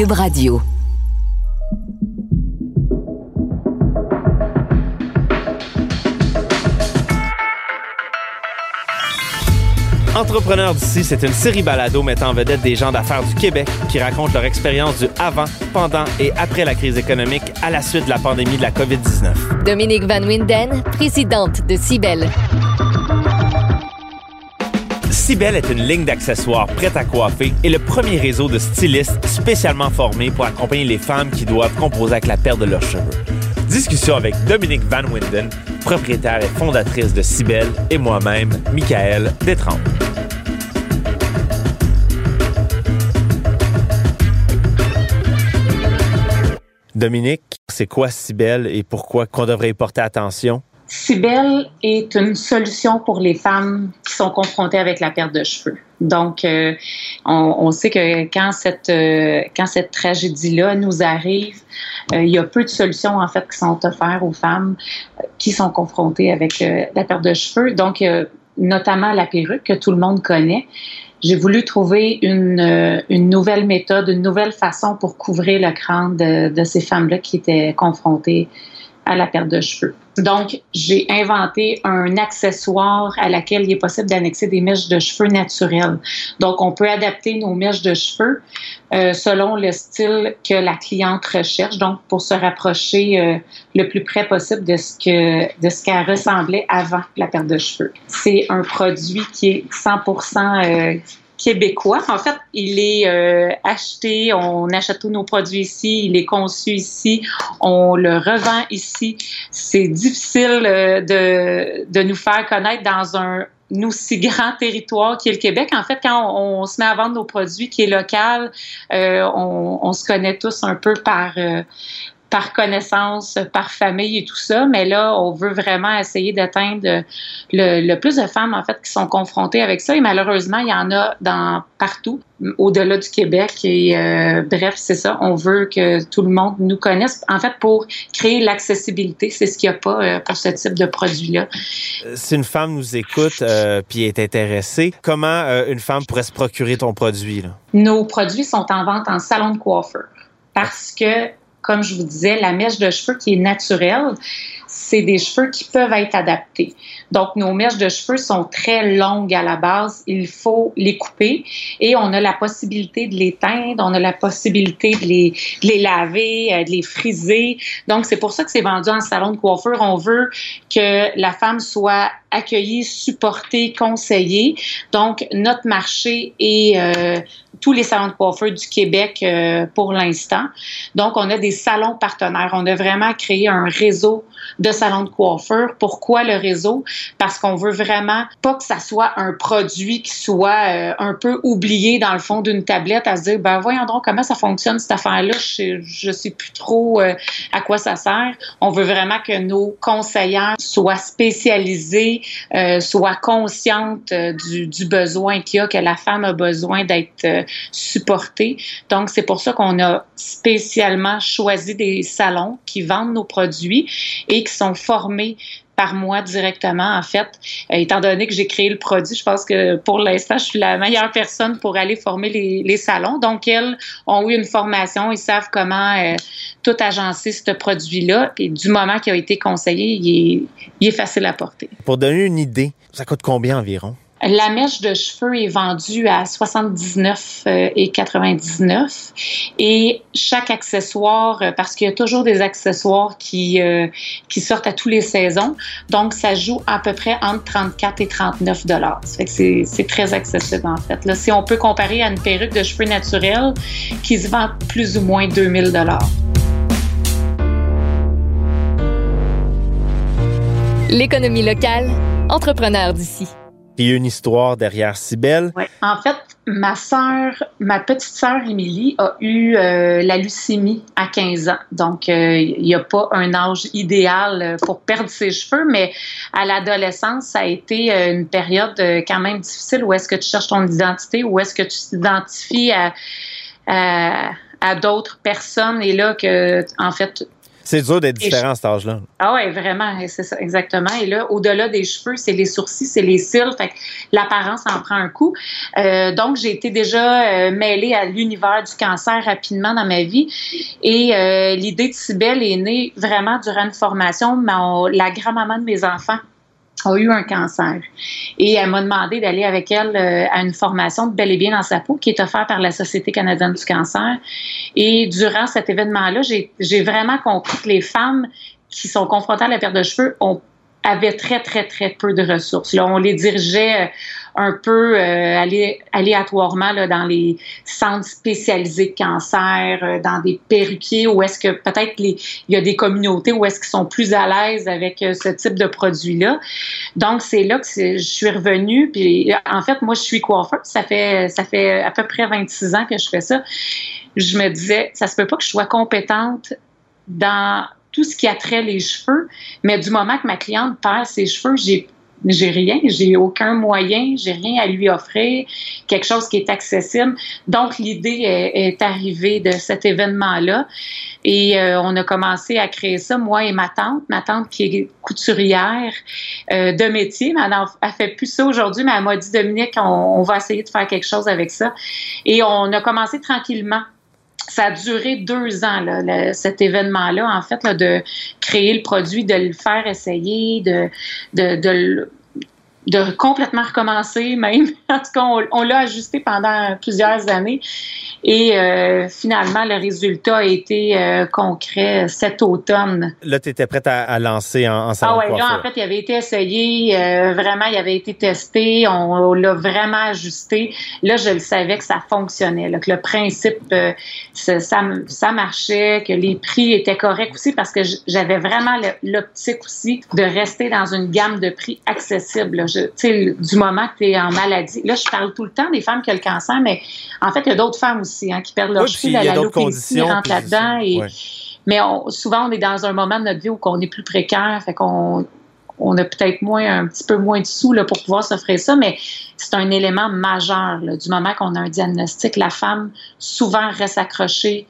Cube Radio. Entrepreneurs d'ici, c'est une série balado mettant en vedette des gens d'affaires du Québec qui racontent leur expérience du avant, pendant et après la crise économique à la suite de la pandémie de la COVID-19. Dominique Van Winden, présidente de Cibel. Cibel est une ligne d'accessoires prête à coiffer et le premier réseau de stylistes spécialement formés pour accompagner les femmes qui doivent composer avec la perte de leurs cheveux. Discussion avec Dominique Van Winden, propriétaire et fondatrice de Cibel, et moi-même, Michael Détrempe. Dominique, c'est quoi Cibel et pourquoi qu'on devrait y porter attention? Cibel est une solution pour les femmes qui sont confrontées avec la perte de cheveux. Donc, euh, on, sait que quand cette euh, quand cette tragédie-là nous arrive, euh, il y a peu de solutions en fait qui sont offertes aux femmes qui sont confrontées avec la perte de cheveux. Donc, notamment la perruque que tout le monde connaît. J'ai voulu trouver une, une, nouvelle méthode, une nouvelle façon pour couvrir le crâne de, de ces femmes-là qui étaient confrontées à la perte de cheveux. Donc, j'ai inventé un accessoire à laquelle il est possible d'annexer des mèches de cheveux naturelles. Donc, on peut adapter nos mèches de cheveux euh, selon le style que la cliente recherche, donc pour se rapprocher euh, le plus près possible de ce que de ce qu'elle ressemblait avant la perte de cheveux. C'est un produit qui est 100% québécois. En fait, il est euh, acheté, on achète tous nos produits ici, il est conçu ici, on le revend ici. C'est difficile euh, de, de nous faire connaître dans un aussi grand territoire qui est le Québec. En fait, quand on, se met à vendre nos produits qui est local, euh, on, on, se connaît tous un peu par par connaissance, par famille et tout ça, mais là, on veut vraiment essayer d'atteindre le, plus de femmes, en fait, qui sont confrontées avec ça. Et malheureusement, il y en a dans partout, au-delà du Québec. Et euh, bref, c'est ça. On veut que tout le monde nous connaisse, en fait, pour créer l'accessibilité. C'est ce qu'il n'y a pas euh, pour ce type de produit-là. Euh, si une femme nous écoute euh, puis est intéressée, comment une femme pourrait se procurer ton produit? Là? Nos produits sont en vente en salon de coiffeur parce que comme je vous disais, la mèche de cheveux qui est naturelle, c'est des cheveux qui peuvent être adaptés. Donc, nos mèches de cheveux sont très longues à la base. Il faut les couper et on a la possibilité de les teindre, on a la possibilité de les, les laver, euh, de les friser. Donc, c'est pour ça que c'est vendu en salon de coiffure. On veut que la femme soit accueillie, supportée, conseillée. Donc, notre marché est euh, tous les salons de coiffure du Québec euh, pour l'instant. Donc, on a des salons partenaires. On a vraiment créé un réseau de salons de coiffure. Pourquoi le réseau? Parce qu'on veut vraiment pas que ça soit un produit qui soit euh, un peu oublié dans le fond d'une tablette à se dire, ben voyons donc comment ça fonctionne cette affaire-là. Je, je sais plus trop euh, à quoi ça sert. On veut vraiment que nos conseillères soient spécialisées, euh, soient conscientes du, du, besoin qu'il y a, que la femme a besoin d'être supportée. Donc, c'est pour ça qu'on a spécialement choisi des salons qui vendent nos produits et qui sont formés par moi directement, en fait. Euh, étant donné que j'ai créé le produit, je pense que pour l'instant, je suis la meilleure personne pour aller former les, salons. Donc, elles ont eu une formation, ils savent comment euh, tout agencer ce produit-là. Et du moment qu'il a été conseillé, il est facile à porter. Pour donner une idée, ça coûte combien environ? La mèche de cheveux est vendue à 79 euh, et 99 et chaque accessoire, euh, parce qu'il y a toujours des accessoires qui, euh, qui sortent à tous les saisons, donc ça joue à peu près entre 34 et 39 dollars. c'est très accessible en fait. Là, si on peut comparer à une perruque de cheveux naturelle qui se vend plus ou moins 2000 dollars. L'économie locale, entrepreneur d'ici. Il y a une histoire derrière Cybelle. Oui. En fait, ma sœur, ma petite sœur Émilie a eu euh, la leucémie à 15 ans. Donc, euh, il n'y a pas un âge idéal euh, pour perdre ses cheveux, mais à l'adolescence, ça a été une période quand même difficile. Où est-ce que tu cherches ton identité? Où est-ce que tu t'identifies à, à, à d'autres personnes? Et là, que, en fait, C'est dur d'être différent à cet âge-là. Ah ouais, vraiment, c'est ça, exactement. Et là, au-delà des cheveux, c'est les sourcils, c'est les cils, fait l'apparence en prend un coup. Euh, donc, j'ai été déjà euh, mêlée à l'univers du cancer rapidement dans ma vie. Et euh, l'idée de Cybelle est née vraiment durant une formation. la grand-maman de mes enfants a eu un cancer. Et elle m'a demandé d'aller avec elle euh, à une formation de bel et bien dans sa peau qui est offerte par la Société canadienne du cancer. Et durant cet événement-là, j'ai vraiment compris que les femmes qui sont confrontées à la perte de cheveux ont avaient très, très, très peu de ressources. Là, on les dirigeait euh, un peu euh, aléatoirement là, dans les centres spécialisés de cancer, euh, dans des perruquiers, où est-ce que peut-être il y a des communautés où est-ce qu'ils sont plus à l'aise avec euh, ce type de produit-là. Donc, c'est là que je suis revenue. Puis, en fait, moi, je suis coiffeur. Ça fait, ça fait à peu près 26 ans que je fais ça. Je me disais, ça se peut pas que je sois compétente dans tout ce qui a trait les cheveux, mais du moment que ma cliente perd ses cheveux, j'ai j'ai rien, j'ai aucun moyen, j'ai rien à lui offrir, quelque chose qui est accessible. Donc l'idée est, arrivée de cet événement-là. Et euh, on a commencé à créer ça moi et ma tante, ma tante qui est couturière euh, de métier, mais elle, a fait plus ça aujourd'hui, mais elle m'a dit Dominique, on, on va essayer de faire quelque chose avec ça et on a commencé tranquillement ça a duré deux ans, là, cet événement-là, en fait, là, de créer le produit, de le faire essayer, de, de, de, de complètement recommencer même. En tout cas, on, l'a ajusté pendant plusieurs années. Et euh, finalement, le résultat a été euh, concret cet automne. Là, tu étais prête à, lancer en, en Ah oui, là, en fait, il avait été essayé, euh, vraiment, il avait été testé, on, l'a vraiment ajusté. Là, je le savais que ça fonctionnait, là, que le principe, ça, ça, marchait, que les prix étaient corrects aussi, parce que j'avais vraiment l'optique aussi de rester dans une gamme de prix accessible du moment que tu es en maladie. Là, je parle tout le temps des femmes qui ont le cancer, mais en fait, il y a d'autres femmes aussi hein, qui perdent leur cheveux, la, l'alopécie rentre là-dedans. Mais souvent, on est dans un moment de notre vie où on est plus précaire, fait qu'on on a peut-être moins, un petit peu moins de sous là, pour pouvoir s'offrir ça, mais c'est un élément majeur. du moment qu'on a un diagnostic, la femme souvent reste accrochée.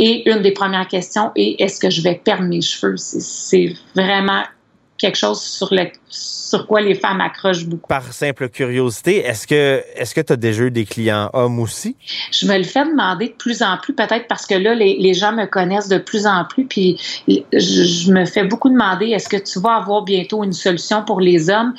Et une des premières questions est est-ce que je vais perdre mes cheveux? C'est vraiment quelque chose sur, le, sur quoi les femmes accrochent beaucoup. Par simple curiosité, est-ce que est-ce que tu as déjà eu des clients hommes aussi? Je me le fais demander de plus en plus, peut-être parce que là, les, les, gens me connaissent de plus en plus, puis je, me fais beaucoup demander est-ce que tu vas avoir bientôt une solution pour les hommes?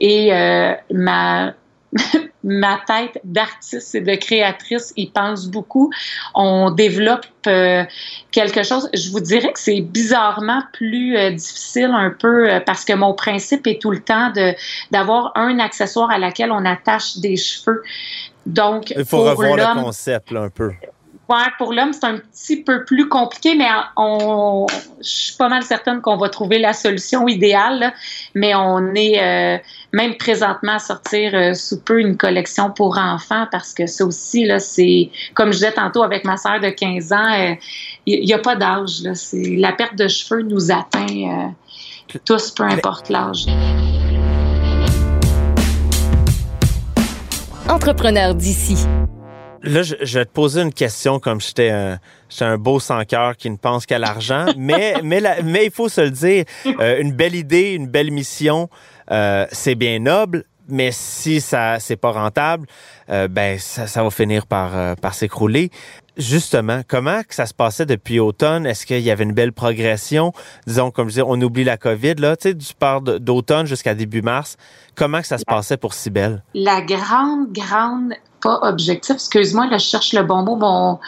Et euh, ma ma tête d'artiste et de créatrice y pense beaucoup. On développe euh, quelque chose. Je vous dirais que c'est bizarrement plus euh, difficile un peu euh, parce que mon principe est tout le temps de d'avoir un accessoire à laquelle on attache des cheveux. Donc, il faut revoir le concept là, un peu. Ouais, pour l'homme, c'est un petit peu plus compliqué, mais on, je suis pas mal certaine qu'on va trouver la solution idéale. mais on est euh, même présentement à sortir euh, sous peu une collection pour enfants parce que ça aussi, là, c'est comme je disais tantôt avec ma sœur de 15 ans, euh, il n'y a pas d'âge. La perte de cheveux nous atteint tous, peu importe l'âge. Entrepreneur d'ici. Là, je, vais te poser une question comme j'étais un, un beau sans cœur qui ne pense qu'à l'argent, mais, mais, mais il faut se le dire, euh, une belle idée, une belle mission, euh, c'est bien noble, mais si ça c'est pas rentable, euh, ben ça, ça, va finir par, par s'écrouler. Justement, comment que ça se passait depuis automne? Est-ce qu'il y avait une belle progression? Disons, comme je disais, on oublie la COVID, là, tu sais, du part d'automne jusqu'à début mars. Comment que ça se passait pour Cybelle? La grande, grande pas objectif. Excuse-moi, là, je cherche le bon mot. Bon,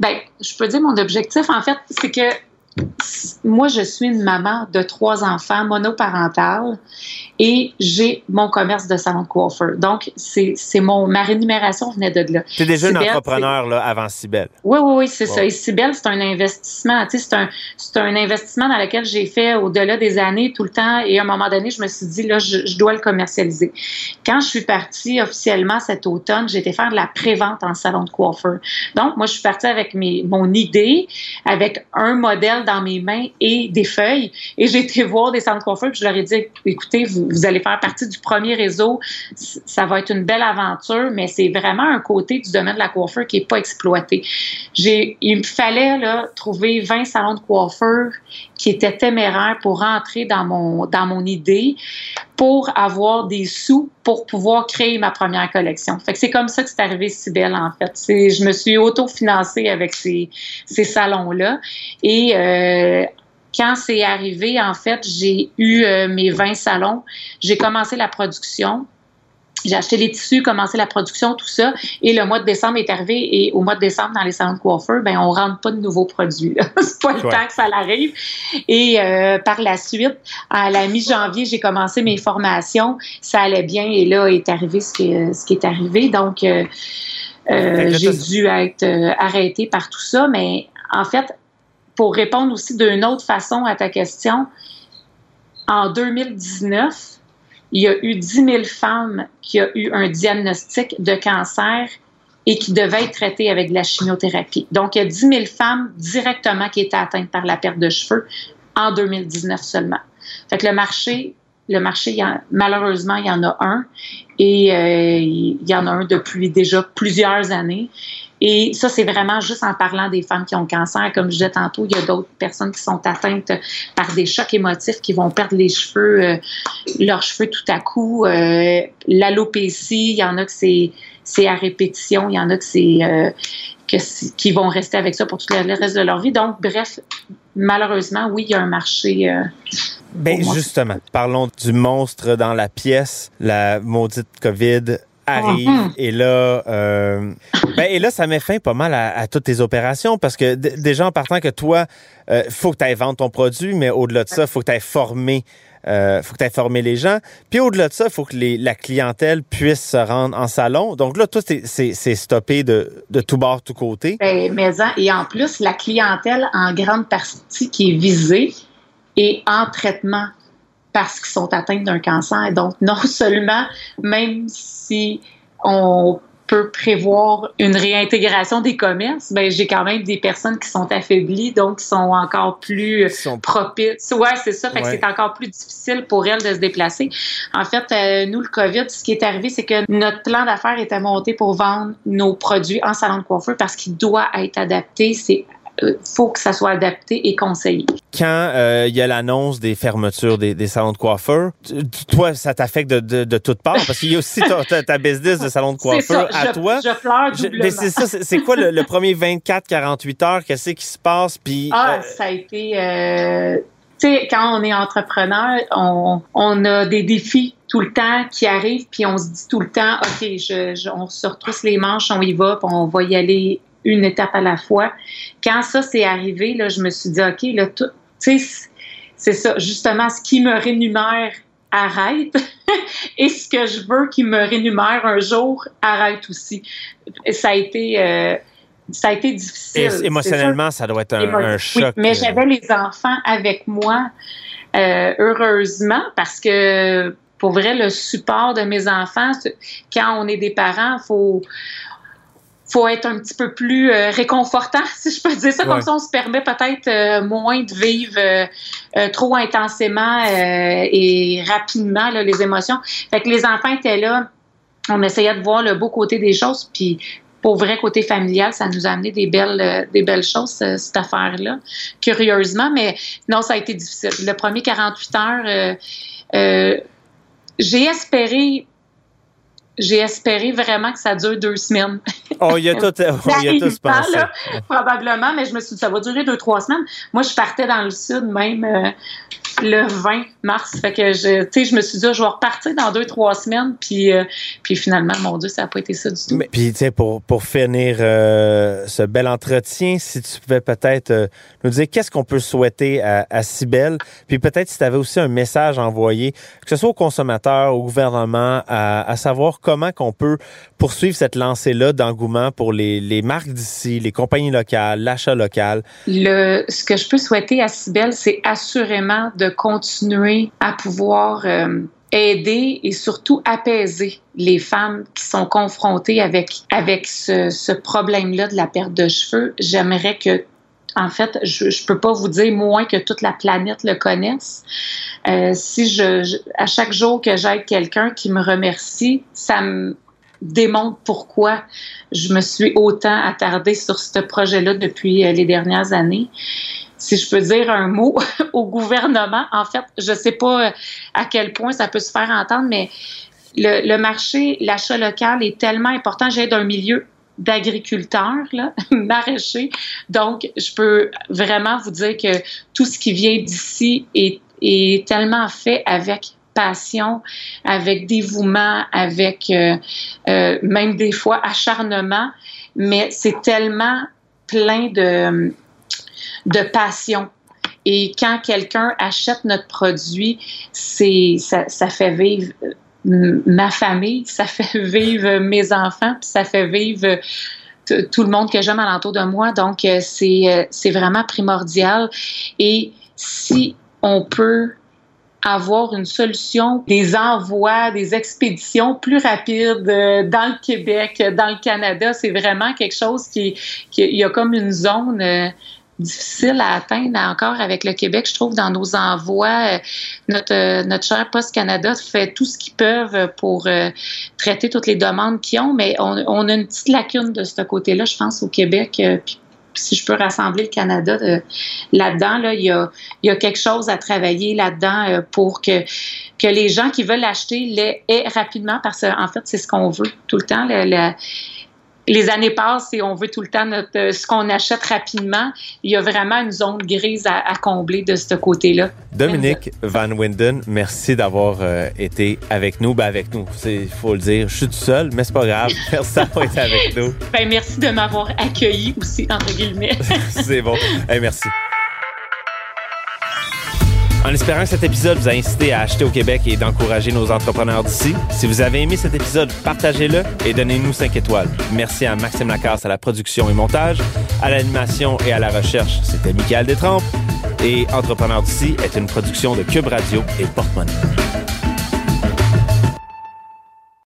ben, je peux dire mon objectif, en fait, c'est que moi, je suis une maman de trois enfants monoparentales et j'ai mon commerce de salon de coiffeur. Donc, c'est mon ma rémunération venait de là. Tu es déjà une entrepreneur là, avant Cybelle. Oui, oui, oui, c'est ça. Et Cybelle, c'est un investissement. Tu sais, c'est un, un investissement dans lequel j'ai fait au-delà des années tout le temps. Et à un moment donné, je me suis dit, là, je, je dois le commercialiser. Quand je suis partie officiellement cet automne, été faire de la prévente en salon de coiffeur. Donc, moi, je suis partie avec mes, mon idée, avec un modèle dans mes mains et des feuilles. Et j'ai été voir des centres coiffeurs puis je leur ai dit, écoutez, vous, allez faire partie du premier réseau. Ça va être une belle aventure, mais c'est vraiment un côté du domaine de la coiffure qui est pas exploité. J'ai, il me fallait trouver 20 salons de coiffeur qui étaient téméraires pour rentrer dans mon, dans mon idée pour avoir des sous pour pouvoir créer ma première collection. Fait que c'est comme ça que c'est arrivé si belle en fait. C'est, je me suis autofinancée avec ces, ces salons-là. Et euh, quand c'est arrivé, en fait, j'ai eu euh, mes 20 salons. J'ai commencé la production. J'ai acheté les tissus, commencé la production, tout ça. Et le mois de décembre est arrivé. Et au mois de décembre, dans les salons de coiffeur, ben on rentre pas de nouveaux produits. c'est pas le temps que ça arrive. Et euh, par la suite, à la mi-janvier, j'ai commencé mes formations. Ça allait bien. Et là est arrivé ce qui, ce qui est arrivé. Donc, euh, euh, j'ai dû être euh, arrêtée par tout ça. Mais en fait, pour répondre aussi d'une autre façon à ta question, en 2019, il y a eu 10 000 femmes qui ont eu un diagnostic de cancer et qui devaient être traitées avec de la chimiothérapie. Donc, il y a 10 000 femmes directement qui étaient atteintes par la perte de cheveux en 2019 seulement. Fait que le marché, le marché, malheureusement, il y en a un et euh, il y en a un depuis déjà plusieurs années. Et ça, c'est vraiment juste en parlant des femmes qui ont cancer. Comme je disais tantôt, il y a d'autres personnes qui sont atteintes par des chocs émotifs, qui vont perdre les cheveux, euh, leurs cheveux tout à coup. Euh, L'alopécie, il y en a que c'est c'est à répétition, il y en a que c'est euh, qui vont rester avec ça pour tout le reste de leur vie. Donc, bref, malheureusement, oui, il y a un marché. Euh, ben justement, parlons du monstre dans la pièce, la maudite COVID arrive. Mm-hmm. et là euh, ben, et là ça met fin pas mal à, toutes tes opérations parce que déjà en partant que toi euh, faut que tu ailles vendre ton produit mais au-delà de ça faut que tu ailles former euh, faut que tu ailles former les gens. Puis au-delà de ça il faut que les, la clientèle puisse se rendre en salon. Donc là tout c'est stoppé de, de tout bord tout côté. Ben, mais et en plus la clientèle en grande partie qui est visée est en traitement parce qu'ils sont atteints d'un cancer. Donc, non seulement, même si on peut prévoir une réintégration des commerces, ben j'ai quand même des personnes qui sont affaiblies, donc qui sont encore plus sont... propices. Ouais, c'est ça. Fait que c'est encore plus difficile pour elles de se déplacer. En fait, euh, nous, le COVID, ce qui est arrivé, c'est que notre plan d'affaires était monté pour vendre nos produits en salon de coiffeur parce qu'il doit être adapté. C'est euh, faut que ça soit adapté et conseillé. Quand euh, il y a l'annonce des fermetures des, des, salons de coiffeur, toi, ça t'affecte de, de, de toutes parts? Parce qu'il y a aussi ta, ta, business de salon de coiffeur à toi. Je pleure doublement. c'est ça, c'est quoi le, le premier 24-48 heures? Qu'est-ce qui se passe? Puis, ah, euh, ça a été... Tu sais, quand on est entrepreneur, on, on a des défis tout le temps qui arrivent, puis on se dit tout le temps, OK, je, je, on se retrousse les manches, on y va, puis on va y aller une étape à la fois. Quand ça s'est arrivé, là, je me suis dit, OK, là, tu sais, c'est ça, justement, ce qui me rémunère arrête et ce que je veux qui me rémunère un jour arrête aussi. Ça a été... Euh, ça a été difficile. Et émotionnellement, ça doit être un, choc. mais euh. j'avais les enfants avec moi, euh, heureusement, parce que pour vrai, le support de mes enfants, quand on est des parents, faut faut être un petit peu plus euh, réconfortant, si je peux dire ça. Comme ça, on se permet peut-être euh, moins de vivre euh, trop intensément et rapidement là, les émotions. Fait que les enfants étaient là. On essayait de voir le beau côté des choses, puis pour vrai côté familial, ça nous a amené des belles, des belles choses, cette affaire-là, curieusement. Mais non, ça a été difficile. Le premier 48 heures, j'ai espéré j'ai espéré vraiment que ça dure deux semaines. Oh, il y a tout, il y a tout pensé. probablement, mais je me suis dit, ça va durer deux, trois semaines. Moi, je partais dans le sud même euh, le 20 mars. Fait que je, je me suis dit, je vais repartir dans deux, trois semaines. Puis, euh, puis finalement, mon Dieu, ça n'a pas été ça du tout. Mais, puis, tu sais, pour, pour finir euh, ce bel entretien, si tu pouvais peut-être nous dire qu'est-ce qu'on peut souhaiter à, à Cybelle, puis peut-être si tu avais aussi un message à envoyer, que ce soit aux consommateurs, au gouvernement, à, à savoir comment qu'on peut poursuivre cette lancée-là d'engouement pour les, marques d'ici, les compagnies locales, l'achat local? Ce que je peux souhaiter à Cybelle, c'est assurément de continuer à pouvoir euh, aider et surtout apaiser les femmes qui sont confrontées avec, avec ce, ce problème-là de la perte de cheveux. J'aimerais que en fait, je ne peux pas vous dire moins que toute la planète le connaisse. Euh, si je, à chaque jour que j'aide quelqu'un qui me remercie, ça me démontre pourquoi je me suis autant attardée sur ce projet-là depuis euh, les dernières années. Si je peux dire un mot au gouvernement, en fait, je ne sais pas euh, à quel point ça peut se faire entendre, mais le, le marché, l'achat local est tellement important. J'ai d'un milieu d'agriculteurs, maraîchers. Donc, je peux vraiment vous dire que tout ce qui vient d'ici est, tellement fait avec passion, avec dévouement, avec euh, euh, même des fois acharnement, mais c'est tellement plein de, de passion. Et quand quelqu'un achète notre produit, c'est ça, ça fait vivre ma famille, ça fait vivre mes enfants, puis ça fait vivre tout le monde que j'aime alentour de moi. Donc, euh, c'est, euh, c'est vraiment primordial. Et si on peut avoir une solution, des envois, des expéditions plus rapides euh, dans le Québec, dans le Canada, c'est vraiment quelque chose qui, qui il y a comme une zone difficile à atteindre encore avec le Québec, je trouve, dans nos envois. Euh, notre, euh, notre cher Post Canada fait tout ce qu'ils peuvent pour euh, traiter toutes les demandes qu'ils ont, mais on, a une petite lacune de ce côté-là, je pense, au Québec. Puis, si je peux rassembler le Canada là-dedans, là, il, y a, il y a quelque chose à travailler là-dedans pour que, que les gens qui veulent l'acheter l'aient rapidement, parce qu'en fait, c'est ce qu'on veut tout le temps. Les années passent et on veut tout le temps notre, euh, ce qu'on achète rapidement. Il y a vraiment une zone grise à, combler de ce côté-là. Dominique Van Winden, merci d'avoir euh, été avec nous. Ben avec nous, il faut le dire. Je suis tout seul, mais c'est pas grave. Merci d'avoir été avec nous. Ben, merci de m'avoir accueilli aussi, entre guillemets. c'est bon. merci. En espérant que cet épisode vous a incité à acheter au Québec et d'encourager nos entrepreneurs d'ici, si vous avez aimé cet épisode, partagez-le et donnez-nous 5 étoiles. Merci à Maxime Lacasse à la production et montage, à l'animation et à la recherche. C'était Michael Détrempe et Entrepreneurs d'ici est une production de Cube Radio et Porte-Monnaie.